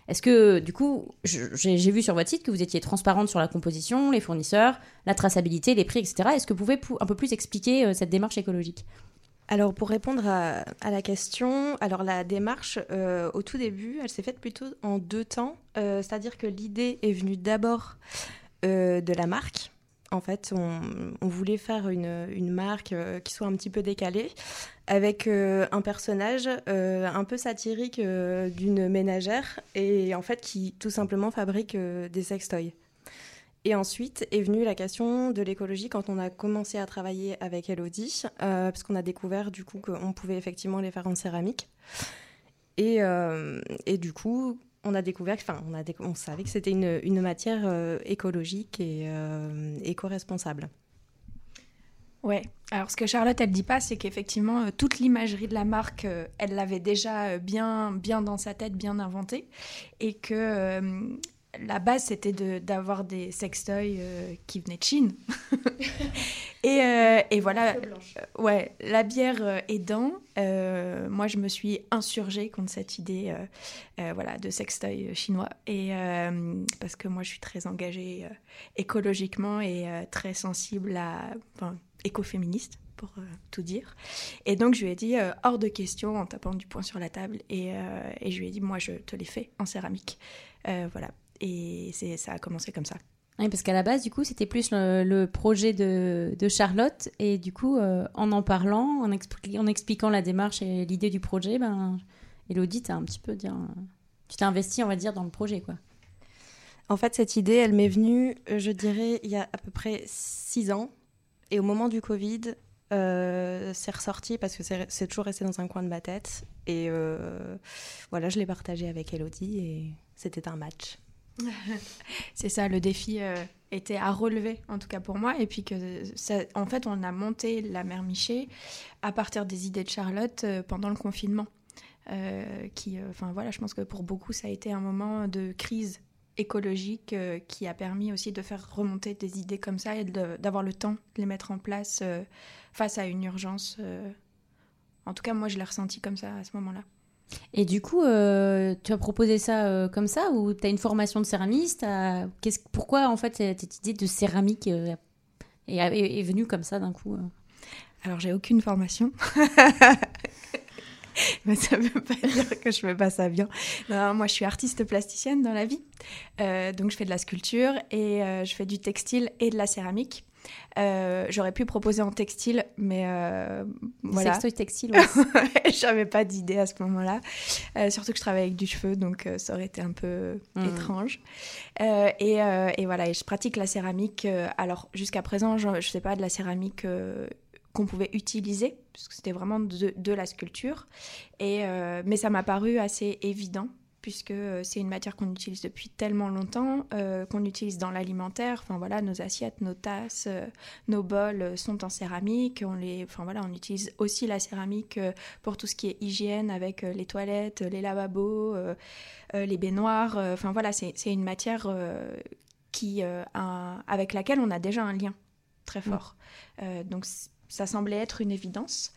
Est-ce que, du coup, j'ai vu sur votre site que vous étiez transparente sur la composition, les fournisseurs, la traçabilité, les prix, etc. Est-ce que vous pouvez pou- un peu plus expliquer euh, cette démarche écologique? Alors pour répondre à, la question, alors la démarche euh, au tout début, elle s'est faite plutôt en deux temps. Euh, C'est-à-dire que l'idée est venue d'abord euh, de la marque. En fait, on, voulait faire une, une marque qui soit un petit peu décalée, avec un personnage un peu satirique d'une ménagère, et en fait qui tout simplement fabrique des sextoys. Et ensuite est venue la question de l'écologie quand on a commencé à travailler avec Elodie, euh, parce qu'on a découvert du coup qu'on pouvait effectivement les faire en céramique. Et, euh, et du coup, on a découvert, enfin, on, on savait que c'était une, une matière euh, écologique et euh, éco-responsable. Ouais. Alors ce que Charlotte elle dit pas, c'est qu'effectivement euh, toute l'imagerie de la marque, euh, elle l'avait déjà euh, bien bien dans sa tête, bien inventée, et que euh, la base c'était de- d'avoir des sextoys euh, qui venaient de Chine. et, euh, et voilà. Euh, ouais, la bière aidant, euh, moi je me suis insurgée contre cette idée, voilà, de sextoy chinois, et parce que moi je suis très engagée écologiquement et très sensible à, enfin, écoféministe pour euh, tout dire. Et donc je lui ai dit euh, hors de question en tapant du poing sur la table et, euh, et je lui ai dit moi je te les fais en céramique, voilà. Et c'est ça a commencé comme ça. Oui, parce qu'à la base, du coup, c'était plus le, le projet de, de Charlotte. Et du coup, euh, en en parlant, en, expli- en expliquant la démarche et l'idée du projet, ben, Elodie, t'as un petit peu dire, tu t'es investi, on va dire, dans le projet, quoi. En fait, cette idée, elle m'est venue, euh, je dirais, il y a à peu près six ans. Et au moment du Covid, euh, c'est ressorti parce que c'est c'est toujours resté dans un coin de ma tête. Et euh, voilà, je l'ai partagé avec Elodie et c'était un match. C'est ça, le défi euh, était à relever, en tout cas pour moi. Et puis que, ça, en fait, on a monté la mère Miché à partir des idées de Charlotte euh, pendant le confinement. Euh, qui, euh, enfin voilà, je pense que pour beaucoup, ça a été un moment de crise écologique euh, qui a permis aussi de faire remonter des idées comme ça et d'avoir le temps de les mettre en place euh, face à une urgence. euh. En tout cas, moi, je l'ai ressenti comme ça à ce moment-là. Et du coup, euh, tu as proposé ça euh, comme ça ou tu as une formation de céramiste Pourquoi, en fait, cette idée de céramique euh, est, venue comme ça d'un coup Alors, j'ai aucune formation. Mais ça ne veut pas dire que je fais pas ça bien. Moi, je suis artiste plasticienne dans la vie. Donc, je fais de la sculpture et je fais du textile et de la céramique. Euh, J'aurais pu proposer en textile, mais euh, voilà. Sextoy textile, ouais. J'avais pas d'idée à ce moment-là. Euh, surtout que je travaille avec du cheveu, donc euh, ça aurait été un peu Mhm. étrange. Et, et voilà, et je pratique la céramique. alors, jusqu'à présent, je ne sais pas de la céramique qu'on pouvait utiliser, parce que c'était vraiment de, de la sculpture. Et, euh, mais ça m'a paru assez évident, puisque euh, c'est une matière qu'on utilise depuis tellement longtemps, euh, qu'on utilise dans l'alimentaire. Enfin voilà, nos assiettes, nos tasses, euh, nos bols sont en céramique. On les, enfin voilà, on utilise aussi la céramique pour tout ce qui est hygiène, avec les toilettes, les lavabos, euh, les baignoires. Enfin voilà, c'est une matière qui, a- avec laquelle on a déjà un lien très fort. Euh, donc ça semblait être une évidence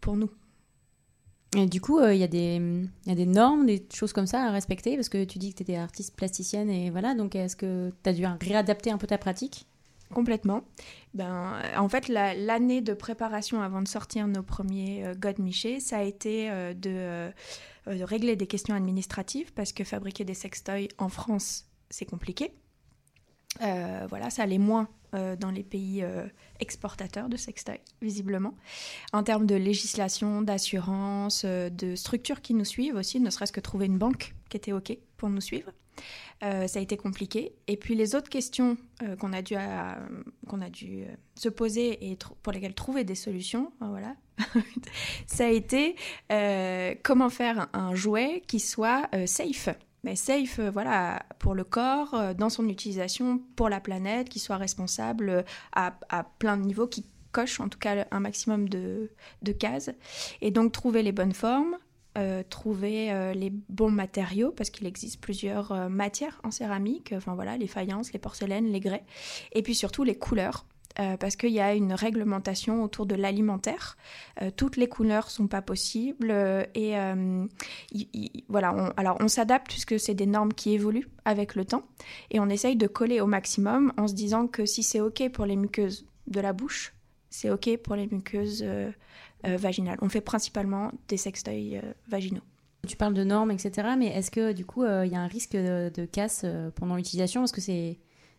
pour nous. Du coup, euh, il y, a des- normes, des choses comme ça à respecter Parce que tu dis que tu étais artiste plasticienne et voilà, donc est-ce que tu as dû réadapter un peu ta pratique? Complètement. Ben, en fait, la- l'année de préparation avant de sortir nos premiers euh, God Miché, ça a été euh, de, euh, de régler des questions administratives parce que fabriquer des sextoys en France, c'est compliqué. Euh, voilà, ça allait moins euh, dans les pays euh, exportateurs de sextoys, visiblement. En termes de législation, d'assurance, de structures qui nous suivent aussi, ne serait-ce que trouver une banque qui était OK pour nous suivre. Ça a été compliqué. Et puis les autres questions qu'on a dû, a dû se poser et pour lesquelles trouver des solutions, voilà, ça a été comment faire un, jouet qui soit safe. Mais safe, euh, voilà, pour le corps, euh, dans son utilisation, pour la planète, qui soit responsable euh, à, plein de niveaux, qui coche en tout cas un maximum de, cases. Et donc trouver les bonnes formes, trouver les bons matériaux, parce qu'il existe plusieurs matières en céramique, enfin voilà, les faïences, les porcelaines, les grès, et puis surtout les couleurs. Euh, parce qu'il y a une réglementation autour de l'alimentaire. Euh, toutes les couleurs sont pas possibles euh, et voilà. On, alors on s'adapte puisque c'est des normes qui évoluent avec le temps et on essaye de coller au maximum en se disant que si c'est ok pour les muqueuses de la bouche, c'est ok pour les muqueuses vaginales. On fait principalement des sextoys vaginaux. Tu parles de normes, etc. Mais est-ce que du coup, il y a un risque de, casse pendant l'utilisation? Parce que c'est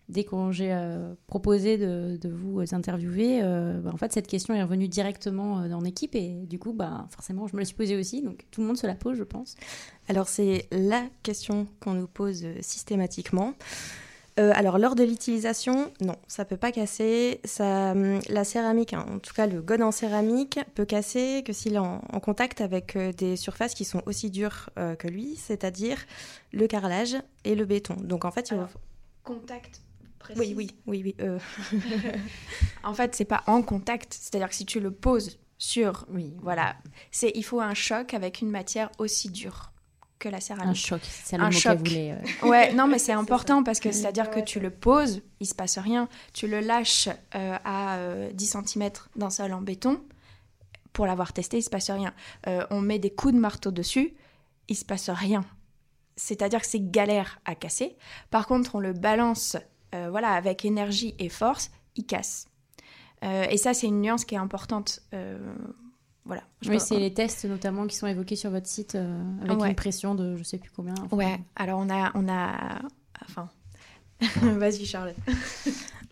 dès qu'on j'ai euh, proposé de, de vous interviewer, euh, bah, en fait, cette question est revenue directement euh, dans l'équipe et du coup, bah, forcément, je me la suis posée aussi. Donc tout le monde se la pose, je pense. Alors c'est la question qu'on nous pose euh, systématiquement. Euh, alors lors de l'utilisation, non, ça peut pas casser. Ça, hum, la céramique, hein, en tout cas le god en céramique, peut casser que s'il est en, en contact avec des surfaces qui sont aussi dures euh, que lui, c'est-à-dire le carrelage et le béton. Donc en fait, il faut- Contact Oui, oui, oui, oui. euh. en fait, c'est pas en contact, c'est-à-dire que si tu le poses sur, oui, voilà, c'est il faut un choc avec une matière aussi dure que la céramique. Un choc, c'est le un mot choc. voulait, euh. Ouais, non, mais c'est important parce que c'est-à-dire que tu le poses, il se passe rien. Tu le lâches euh, à euh, 10 cm d'un sol en béton. Pour l'avoir testé, il se passe rien. Euh, on met des coups de marteau dessus, il se passe rien. C'est-à-dire que c'est galère à casser. Par contre, on le balance euh, voilà, avec énergie et force, il casse. Euh, et ça, c'est une nuance qui est importante. Euh, voilà. Je Oui, c'est les tests notamment qui sont évoqués sur votre site euh, avec Ouais. une pression de je sais plus combien. enfin, Ouais, alors on a... On a... Enfin... Vas-y, Charlotte.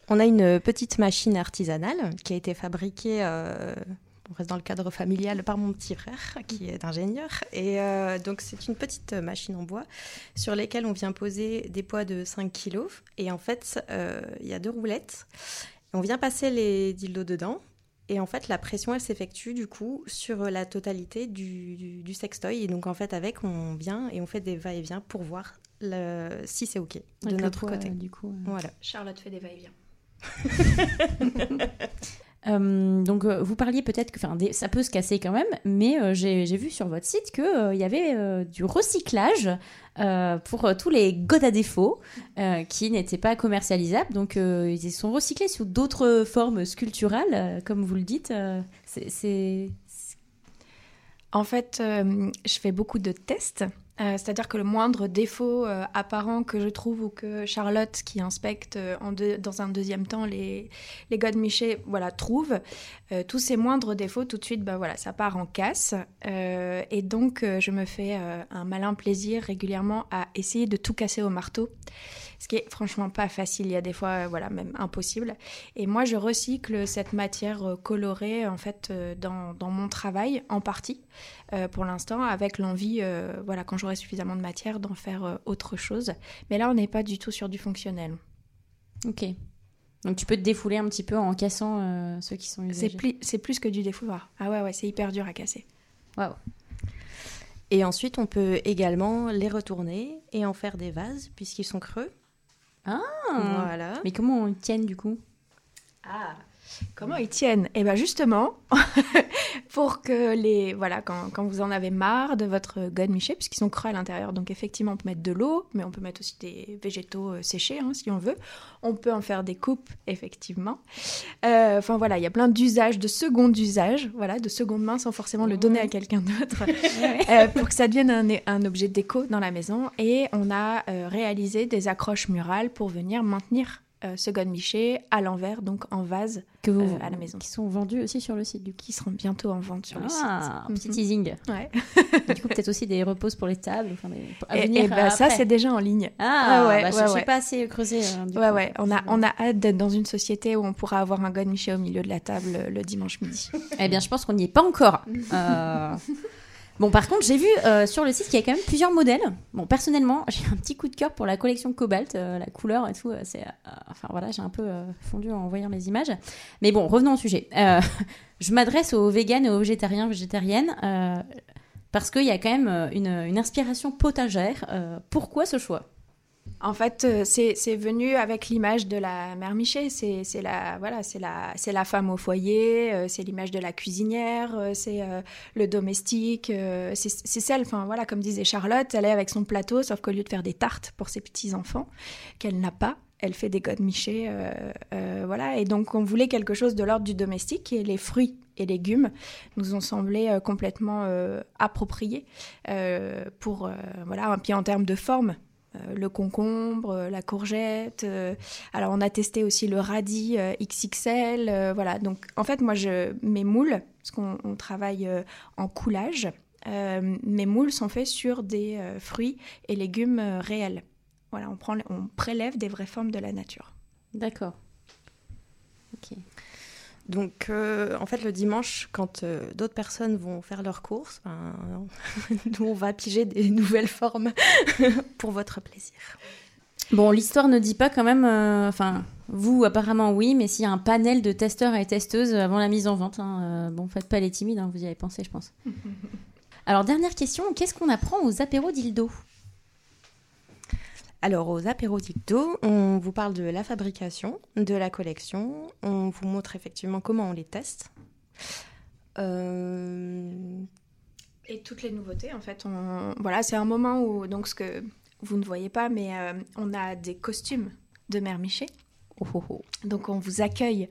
On a une petite machine artisanale qui a été fabriquée, euh, on reste dans le cadre familial, par mon petit frère qui est ingénieur. Et euh, donc c'est une petite machine en bois sur lesquelles on vient poser des poids de 5 kg. Et en fait, euh, il y a deux roulettes. On vient passer les dildos dedans. Et en fait, la pression, elle s'effectue du coup sur la totalité du, du, du sextoy. Et donc en fait, avec, on vient et on fait des va-et-vient pour voir le- si c'est OK de Avec notre poids, côté. euh, du coup, euh. Voilà. Charlotte fait des va-et-vient. Euh, donc euh, vous parliez peut-être que ça peut se casser quand même, mais euh, j'ai vu sur votre site qu'il y avait euh, du recyclage euh, pour euh, tous les godes à défaut euh, qui n'étaient pas commercialisables. Donc euh, ils sont recyclés sous d'autres formes sculpturales, euh, comme vous le dites. euh, En fait, euh, je fais beaucoup de tests. Euh, C'est-à-dire que le moindre défaut euh, apparent que je trouve ou que Charlotte, qui inspecte euh, dans un deuxième temps les, les God Miché, voilà, trouve, tous ces moindres défauts, tout de suite, bah, voilà, ça part en casse. Et donc, je me fais un malin plaisir régulièrement à essayer de tout casser au marteau. Ce qui est franchement pas facile, il y a des fois, euh, voilà, même impossible. Et moi, je recycle cette matière euh, colorée, en fait, euh, dans, dans mon travail, en partie, euh, pour l'instant, avec l'envie, euh, voilà, quand j'aurai suffisamment de matière, d'en faire euh, autre chose. Mais là, on n'est pas du tout sur du fonctionnel. ok. Donc tu peux te défouler un petit peu en cassant euh, ceux qui sont C'est usagés. pli- c'est plus que du défouloir. Ah ouais, ouais, c'est hyper dur à casser. Waouh. Et ensuite, on peut également les retourner et en faire des vases, puisqu'ils sont creux. Ah. Voilà. Mais comment ils tiennent du coup? Ah Comment ils tiennent? Eh bien justement, pour que les... Voilà, quand, quand vous en avez marre de votre god miché, puisqu'ils sont creux à l'intérieur, donc effectivement on peut mettre de l'eau, mais on peut mettre aussi des végétaux euh, séchés hein, si on veut. On peut en faire des coupes, effectivement. Euh, Enfin voilà, il y a plein d'usages, de second usage, voilà, de seconde main sans forcément le donner à quelqu'un d'autre, euh, pour que ça devienne un, un objet déco dans la maison. Et on a réalisé des accroches murales pour venir maintenir euh, ce godemiché à l'envers, donc en vase Que vous- euh, à la maison. Qui sont vendus aussi sur le site du coup. Qui seront bientôt en vente sur le site. Ah, petit Mhm. teasing. Ouais. du coup, peut-être aussi des reposes pour les tables. Enfin, des... à Et, venir, et bah, ça, c'est déjà en ligne. Ah, ouais, bah, je ouais, sais ouais. pas assez creusé. du Ouais, coup. ouais. On a, on a hâte d'être dans une société où on pourra avoir un godemiché au milieu de la table euh, le dimanche midi. Eh bien, je pense qu'on n'y est pas encore. Euh, Bon, par contre, j'ai vu euh, sur le site qu'il y a quand même plusieurs modèles. Bon, personnellement, j'ai un petit coup de cœur pour la collection Cobalt, euh, la couleur et tout. euh, C'est, enfin voilà, j'ai un peu fondu en voyant les images. Mais bon, revenons au sujet. Je m'adresse aux véganes et aux végétariens, végétariennes, parce qu'il y a quand même une, inspiration potagère. Pourquoi ce choix? En fait, euh, c'est venu avec l'image de la mère Miché. C'est la, voilà, la, la femme au foyer, euh, c'est l'image de la cuisinière, euh, c'est le domestique. c'est celle, enfin voilà, comme disait Charlotte, elle est avec son plateau, sauf qu'au lieu de faire des tartes pour ses petits-enfants, qu'elle n'a pas, elle fait des godemichés. euh, euh, voilà. Et donc, on voulait quelque chose de l'ordre du domestique et les fruits et légumes nous ont semblé complètement appropriés pour, voilà, puis en termes de forme. Euh, le concombre, euh, la courgette. euh, alors on a testé aussi le radis XXL. voilà. Donc en fait moi je mes moules parce qu'on on travaille en coulage. mes moules sont faits sur des fruits et légumes réels. Voilà, on prend, on prélève des vraies formes de la nature. D'accord. Ok. Donc, euh, en fait, le dimanche, quand euh, d'autres personnes vont faire leurs courses, ben, nous, on va piger des nouvelles formes pour votre plaisir. Bon, l'histoire ne dit pas quand même. euh, Enfin, vous apparemment oui, mais s'il y a un panel de testeurs et testeuses avant la mise en vente, hein, euh, bon, faites pas les timides, hein, vous y avez pensé, je pense. Alors, dernière question, qu'est-ce qu'on apprend aux apéros dildo? Alors, aux apéros dicto, on vous parle de la fabrication, de la collection, on vous montre effectivement comment on les teste. Euh, Et toutes les nouveautés, en fait, on... voilà, c'est un moment où, donc ce que vous ne voyez pas, mais euh, on a des costumes de mère Miché. Donc on vous accueille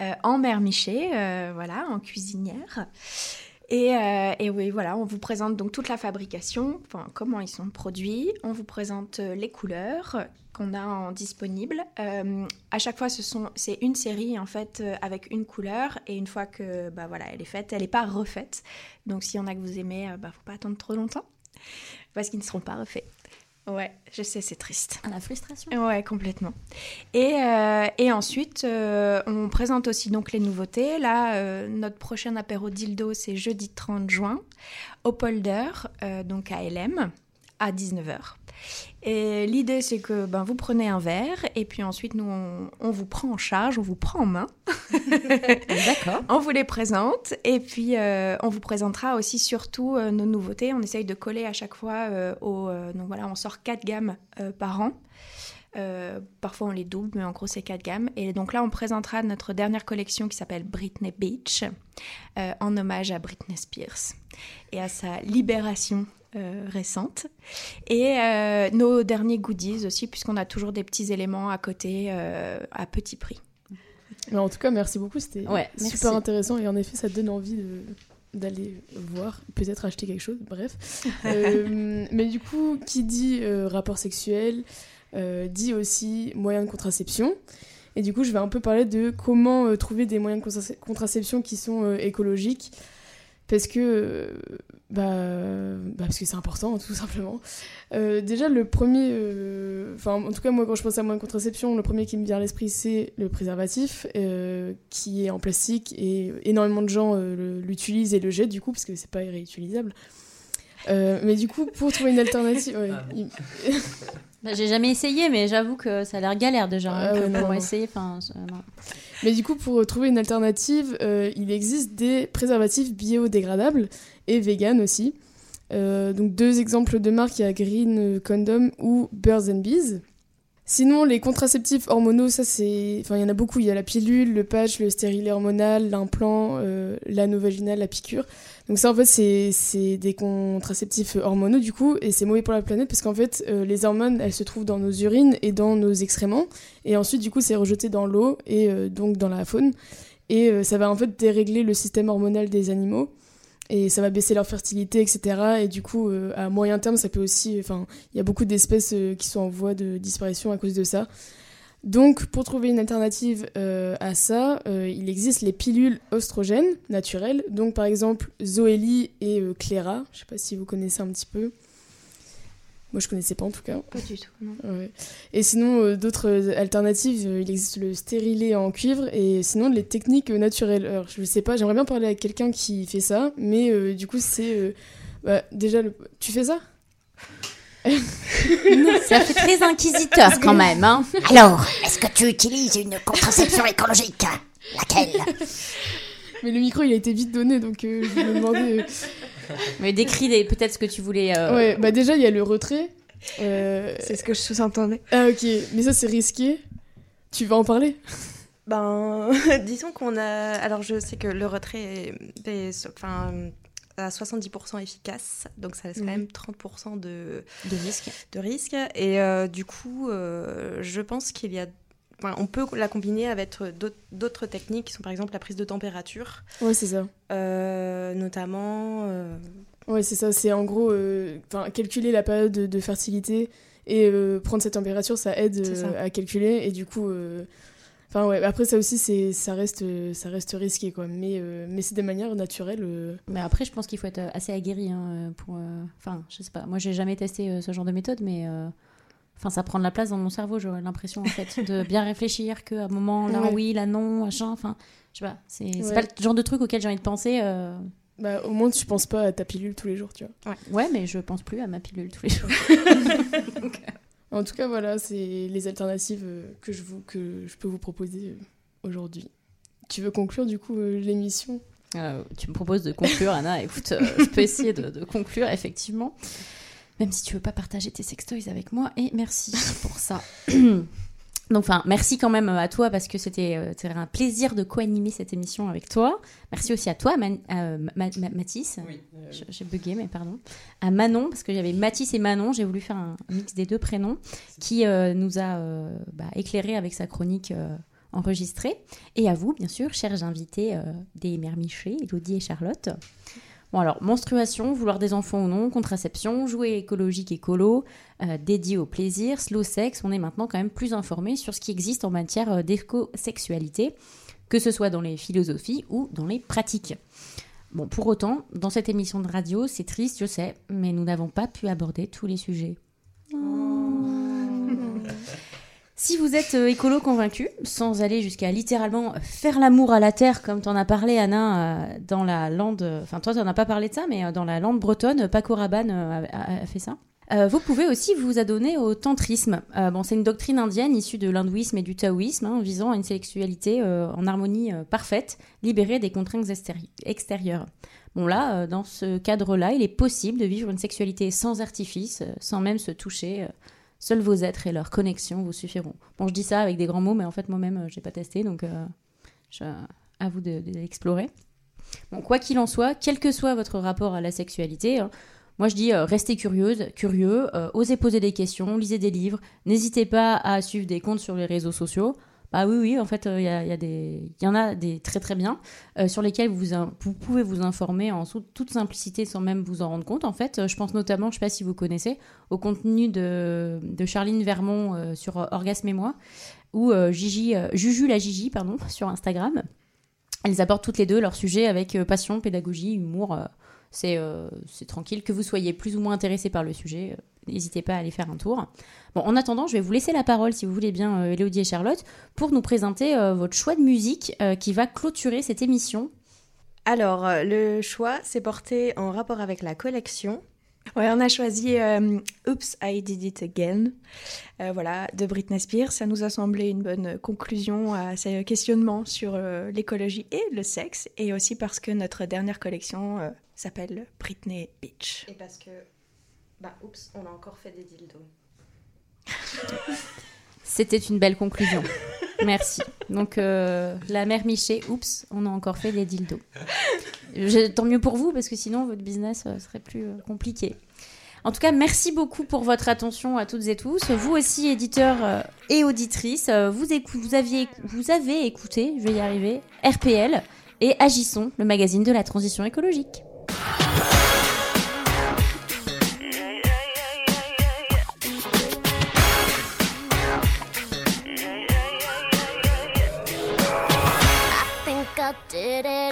euh, en mère Miché, voilà, en cuisinière. Et, euh, et oui, voilà, on vous présente donc toute la fabrication, comment ils sont produits. On vous présente euh, les couleurs qu'on a en disponible. Euh, à chaque fois, c'est une série en fait avec une couleur et une fois que bah voilà, elle est faite, elle n'est pas refaite. Donc s'il y en a que vous aimez, euh, bah faut pas attendre trop longtemps parce qu'ils ne seront pas refaits. Ouais, je sais, c'est triste. La frustration. Ouais, complètement. Et, euh, et ensuite, euh, on présente aussi donc les nouveautés. Là, euh, notre prochain apéro dildo, c'est jeudi 30 juin, au Polder, euh, donc à LM, à 19h. Et l'idée, c'est que ben, vous prenez un verre et puis ensuite, nous, on, on vous prend en charge, on vous prend en main. D'accord. On vous les présente et puis euh, on vous présentera aussi surtout euh, nos nouveautés. On essaye de coller à chaque fois euh, au. donc voilà, on sort quatre gammes par an. Parfois on les double, mais en gros c'est quatre gammes. Et donc là, on présentera notre dernière collection qui s'appelle Britney Beach, en hommage à Britney Spears et à sa libération euh, récente. Et euh, nos derniers goodies aussi, puisqu'on a toujours des petits éléments à côté euh, à petit prix. Mais en tout cas, merci beaucoup, c'était Ouais, super merci. intéressant et en effet, ça donne envie de- d'aller voir, peut-être acheter quelque chose, bref. Euh, mais du coup, qui dit euh, rapport sexuel euh, dit aussi moyens de contraception. Et du coup, je vais un peu parler de comment euh, trouver des moyens de contrace- contraception qui sont euh, écologiques. Parce que, euh, bah, bah, parce que c'est important, tout simplement. Euh, déjà, le premier, euh, enfin, en tout cas, moi, quand je pense à moyen de contraception, le premier qui me vient à l'esprit, c'est le préservatif, euh, qui est en plastique et énormément de gens euh, l'utilisent et le jettent, du coup, parce que c'est pas réutilisable. Euh, mais du coup, pour trouver une alternative. ouais, il- Bah, J'ai jamais essayé, mais j'avoue que ça a l'air galère déjà. hein, Ah ouais, non, pour non. essayer, enfin. Mais du coup, pour trouver une alternative, euh, il existe des préservatifs biodégradables et vegan aussi. Euh, donc deux exemples de marques, il y a Green Condom ou Birds and Bees. Sinon, les contraceptifs hormonaux, ça c'est, enfin il y en a beaucoup. Il y a la pilule, le patch, le stérilet hormonal, l'implant, euh, l'anneau vaginal, la piqûre. Donc ça en fait c'est c'est des contraceptifs hormonaux du coup et c'est mauvais pour la planète parce qu'en fait euh, les hormones elles se trouvent dans nos urines et dans nos excréments et ensuite du coup c'est rejeté dans l'eau et euh, donc dans la faune et euh, ça va en fait dérégler le système hormonal des animaux et ça va baisser leur fertilité etc et du coup euh, à moyen terme ça peut aussi enfin il y a beaucoup d'espèces euh, qui sont en voie de disparition à cause de ça Donc, pour trouver une alternative euh, à ça, il existe les pilules oestrogènes naturelles. Donc, par exemple, Zoélie et Cléra. Je sais pas si vous connaissez un petit peu. Moi, je connaissais pas en tout cas. Pas du tout, non. Ouais. Et sinon, euh, d'autres euh, alternatives, euh, il existe le stérilet en cuivre et sinon les techniques euh, naturelles. Alors, je sais pas, j'aimerais bien parler avec quelqu'un qui fait ça, mais euh, du coup, c'est. euh, bah, déjà, le... tu fais ça? Ça fait très inquisiteur quand même. Hein. Alors, est-ce que tu utilises une contraception écologique? Laquelle? Mais le micro, il a été vite donné, donc euh, je me demandais. euh, Mais décris les- peut-être ce que tu voulais. euh, Ouais, bah déjà, il y a le retrait. Euh, C'est ce que je sous-entendais. Ah, ok, mais ça, c'est risqué. Tu vas en parler? Ben, disons qu'on a. Alors, je sais que le retrait est, est- enfin, à 70% efficace, donc ça laisse quand Mhm. même 30% de, de risque. De risque. Et euh, du coup, euh, je pense qu'il y a. enfin, on peut la combiner avec d'autres- d'autres techniques qui sont par exemple la prise de température. Ouais, c'est ça. Euh, notamment. euh, Ouais, c'est ça. C'est en gros, euh, enfin, calculer la période de, de fertilité et euh, prendre cette température, ça aide ça. euh, à calculer. Et du coup, euh, enfin ouais. Après, ça aussi, c'est, ça reste, euh, ça reste risqué, quoi. Mais, euh, mais c'est des manières naturelles. euh. Mais après, je pense qu'il faut être euh, assez aguerri hein, euh, pour. euh, Enfin, je sais pas. Moi, j'ai jamais testé euh, ce genre de méthode, mais. Euh, Enfin, ça prend de la place dans mon cerveau, j'aurais l'impression, en fait, de bien réfléchir qu'à un moment, là, Ouais. oui, là, non, machin. Enfin, je sais pas. C'est Ouais. pas le genre de truc auquel j'ai envie de penser. euh. Bah, au moins, tu penses pas à ta pilule tous les jours, tu vois. Ouais. mais je pense plus à ma pilule tous les jours. En tout cas, voilà, c'est les alternatives euh, que je, vous, que je peux vous proposer euh, aujourd'hui. Tu veux conclure, du coup, euh, l'émission? Euh, tu me proposes de conclure, Anna. Écoute, euh, je peux essayer de, de conclure, effectivement. Même si tu veux pas partager tes sextoys avec moi. Et merci pour ça. Donc, enfin, merci quand même à toi parce que c'était euh, c'était un plaisir de co-animer cette émission avec toi. Merci aussi à toi, Man- euh, Ma- Ma- Mathis. J'ai bugué, mais pardon. À Manon, parce que j'avais Mathis et Manon. J'ai voulu faire un mix des deux prénoms qui euh, nous a euh, bah, éclairé avec sa chronique euh, enregistrée. Et à vous, bien sûr, chers invités euh, des Mères Miché, Elodie et Charlotte. Bon alors, menstruation, vouloir des enfants ou non, contraception, jouet écologique écolo, euh, dédié au plaisir, slow sex, on est maintenant quand même plus informé sur ce qui existe en matière euh, d'éco-sexualité, que ce soit dans les philosophies ou dans les pratiques. Bon, pour autant, dans cette émission de radio, c'est triste, je sais, mais nous n'avons pas pu aborder tous les sujets. Si vous êtes euh, écolo convaincu, sans aller jusqu'à littéralement faire l'amour à la terre, comme t'en as parlé, Anna, euh, dans la lande. Enfin, toi, t'en as pas parlé de ça, mais euh, dans la lande bretonne, Paco Rabanne a, fait ça. Vous pouvez aussi vous adonner au tantrisme. Bon, c'est une doctrine indienne issue de l'hindouisme et du taoïsme, hein, visant à une sexualité en harmonie parfaite, libérée des contraintes extéri- extérieures. Bon là, dans ce cadre-là, il est possible de vivre une sexualité sans artifice, sans même se toucher. Seuls vos êtres et leurs connexions vous suffiront. Bon, je dis ça avec des grands mots, mais en fait, moi-même, euh, je n'ai pas testé, donc euh, à vous de, de l'explorer. Bon, quoi qu'il en soit, quel que soit votre rapport à la sexualité, hein, moi je dis euh, restez curieuse, curieux, osez poser des questions, lisez des livres, n'hésitez pas à suivre des comptes sur les réseaux sociaux. Bah oui, oui, en fait, il y, a, y a des- y en a des très très bien euh, sur lesquels vous, vous pouvez vous informer en toute simplicité sans même vous en rendre compte. En fait, Euh, je pense notamment, je sais pas si vous connaissez, au contenu de, de Charline Vermont euh, sur euh, Orgasme et moi, ou euh, Gigi, euh, Juju la Gigi, pardon, sur Instagram. Elles abordent toutes les deux leur sujet avec euh, passion, pédagogie, humour. euh, c'est euh, tranquille. Que vous soyez plus ou moins intéressé par le sujet, euh, n'hésitez pas à aller faire un tour. Bon, en attendant, je vais vous laisser la parole, si vous voulez bien, euh, Elodie et Charlotte, pour nous présenter euh, votre choix de musique euh, qui va clôturer cette émission. Alors, le choix s'est porté en rapport avec la collection. Ouais, on a choisi euh, Oops, I Did It Again, euh, voilà, de Britney Spears. Ça nous a semblé une bonne conclusion à ces questionnements sur euh, l'écologie et le sexe, et aussi parce que notre dernière collection euh, s'appelle Britney Beach. Et parce que, bah, oups, on a encore fait des dildos. C'était une belle conclusion. Merci. Donc, euh, la mère Miché, oups, on a encore fait des dildos. Tant mieux pour vous, parce que sinon, votre business euh, serait plus euh, compliqué. En tout cas, merci beaucoup pour votre attention à toutes et tous. Vous aussi, éditeurs et auditrices, vous, vous avez écouté, je vais y arriver, RPL et Agissons, le magazine de la transition écologique. did it.